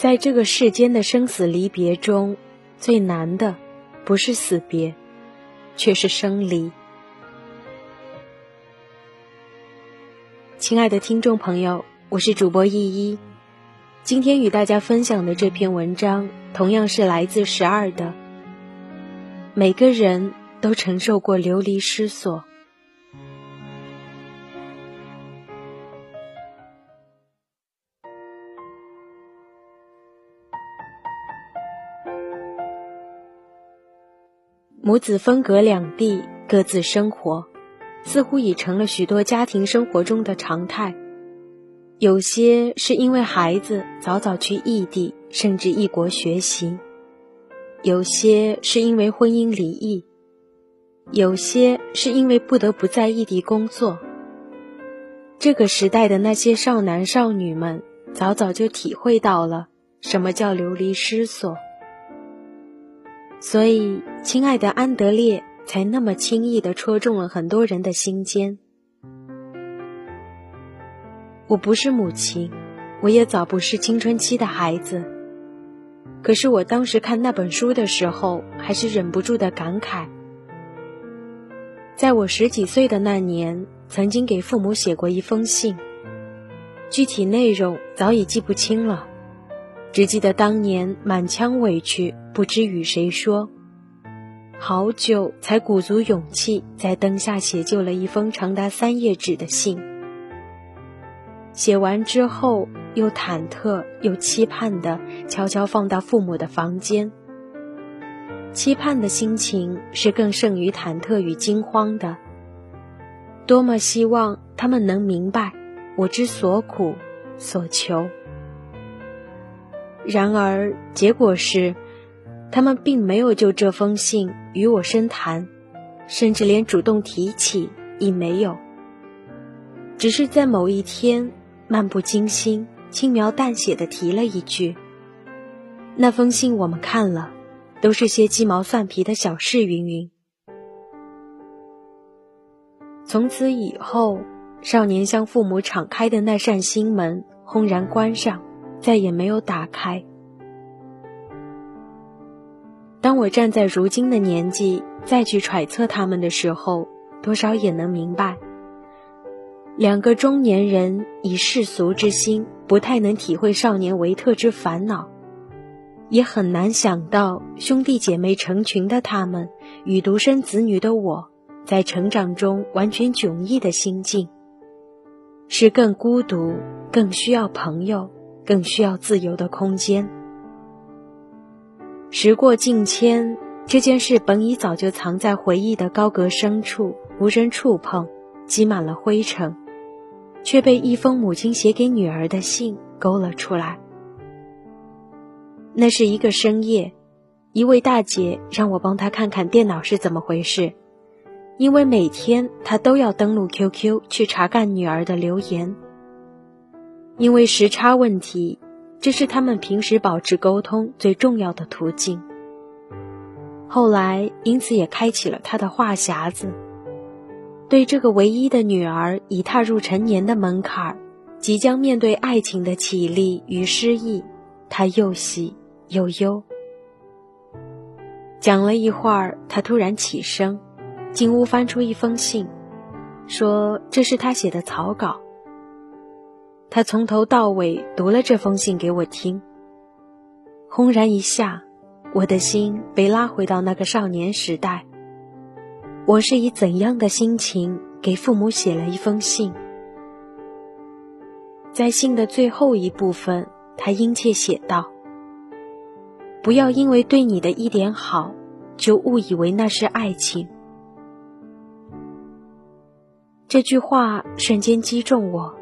在这个世间的生死离别中，最难的不是死别，却是生离。亲爱的听众朋友，我是主播依依，今天与大家分享的这篇文章，同样是来自十二的。每个人都承受过流离失所。母子分隔两地，各自生活。似乎已成了许多家庭生活中的常态。有些是因为孩子早早去异地，甚至异国学习；有些是因为婚姻离异；有些是因为不得不在异地工作。这个时代的那些少男少女们，早早就体会到了什么叫流离失所。所以，亲爱的安德烈。才那么轻易的戳中了很多人的心间。我不是母亲，我也早不是青春期的孩子。可是我当时看那本书的时候，还是忍不住的感慨。在我十几岁的那年，曾经给父母写过一封信，具体内容早已记不清了，只记得当年满腔委屈，不知与谁说。好久才鼓足勇气，在灯下写就了一封长达三页纸的信。写完之后，又忐忑又期盼的悄悄放到父母的房间。期盼的心情是更胜于忐忑与惊慌的。多么希望他们能明白我之所苦所求。然而，结果是。他们并没有就这封信与我深谈，甚至连主动提起亦没有。只是在某一天，漫不经心、轻描淡写的提了一句：“那封信我们看了，都是些鸡毛蒜皮的小事。”云云。从此以后，少年向父母敞开的那扇心门轰然关上，再也没有打开。当我站在如今的年纪再去揣测他们的时候，多少也能明白，两个中年人以世俗之心，不太能体会少年维特之烦恼，也很难想到兄弟姐妹成群的他们与独生子女的我，在成长中完全迥异的心境，是更孤独、更需要朋友、更需要自由的空间。时过境迁，这件事本已早就藏在回忆的高阁深处，无人触碰，积满了灰尘，却被一封母亲写给女儿的信勾了出来。那是一个深夜，一位大姐让我帮她看看电脑是怎么回事，因为每天她都要登录 QQ 去查看女儿的留言，因为时差问题。这是他们平时保持沟通最重要的途径。后来，因此也开启了他的话匣子，对这个唯一的女儿已踏入成年的门槛，即将面对爱情的绮丽与失意，他又喜又忧。讲了一会儿，他突然起身，进屋翻出一封信，说这是他写的草稿。他从头到尾读了这封信给我听，轰然一下，我的心被拉回到那个少年时代。我是以怎样的心情给父母写了一封信？在信的最后一部分，他殷切写道：“不要因为对你的一点好，就误以为那是爱情。”这句话瞬间击中我。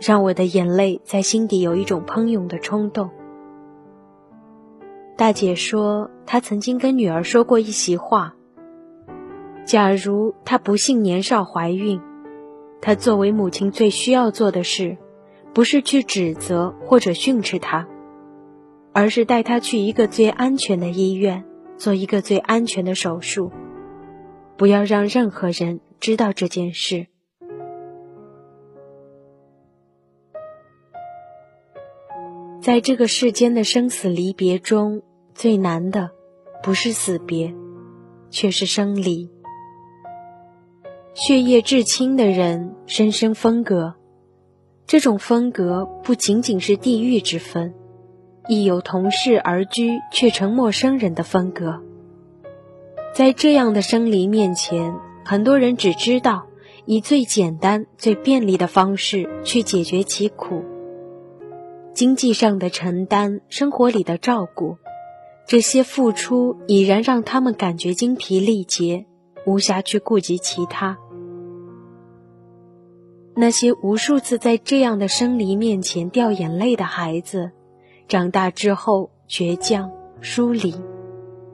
让我的眼泪在心底有一种喷涌的冲动。大姐说，她曾经跟女儿说过一席话：假如她不幸年少怀孕，她作为母亲最需要做的事，不是去指责或者训斥她，而是带她去一个最安全的医院，做一个最安全的手术，不要让任何人知道这件事。在这个世间的生死离别中，最难的不是死别，却是生离。血液至亲的人深深分隔，这种分隔不仅仅是地域之分，亦有同室而居却成陌生人的分隔。在这样的生离面前，很多人只知道以最简单、最便利的方式去解决其苦。经济上的承担，生活里的照顾，这些付出已然让他们感觉精疲力竭，无暇去顾及其他。那些无数次在这样的生离面前掉眼泪的孩子，长大之后倔强疏离，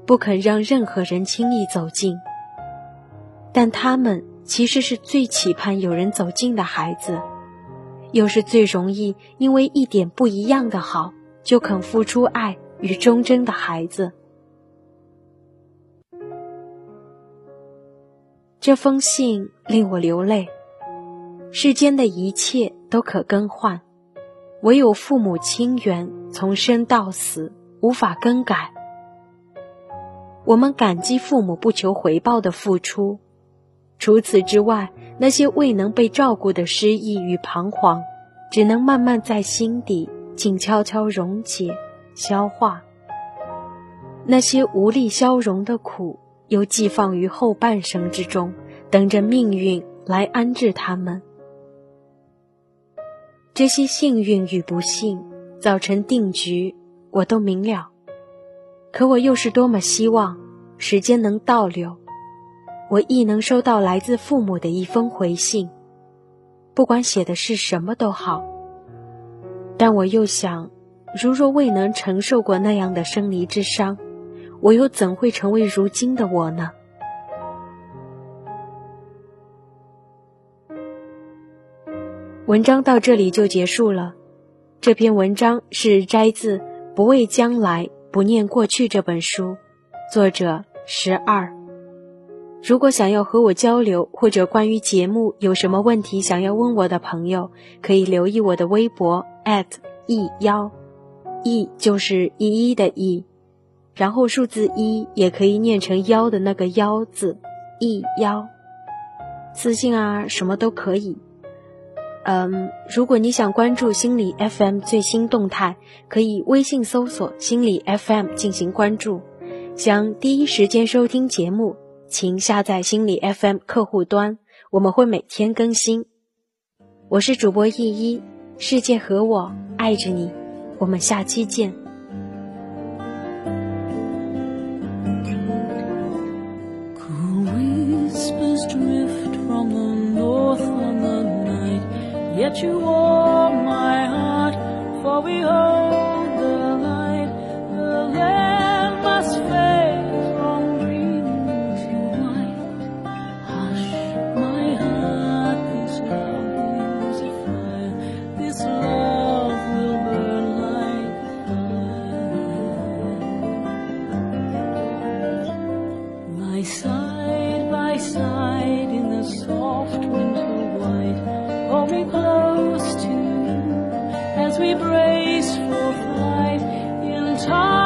不肯让任何人轻易走近。但他们其实是最期盼有人走近的孩子。又是最容易因为一点不一样的好就肯付出爱与忠贞的孩子。这封信令我流泪。世间的一切都可更换，唯有父母亲缘从生到死无法更改。我们感激父母不求回报的付出，除此之外。那些未能被照顾的失意与彷徨，只能慢慢在心底静悄悄溶解、消化。那些无力消融的苦，又寄放于后半生之中，等着命运来安置他们。这些幸运与不幸，早成定局，我都明了。可我又是多么希望时间能倒流。我亦能收到来自父母的一封回信，不管写的是什么都好。但我又想，如若未能承受过那样的生离之伤，我又怎会成为如今的我呢？文章到这里就结束了。这篇文章是摘自《不畏将来，不念过去》这本书，作者十二。如果想要和我交流，或者关于节目有什么问题想要问我的朋友，可以留意我的微博 @e 幺，e 就是一一的 e，然后数字一也可以念成幺的那个幺字，e 幺，私信啊什么都可以。嗯，如果你想关注心理 FM 最新动态，可以微信搜索心理 FM 进行关注，想第一时间收听节目。请下载心理 FM 客户端，我们会每天更新。我是主播依依，世界和我爱着你，我们下期见。we brace for flight in time.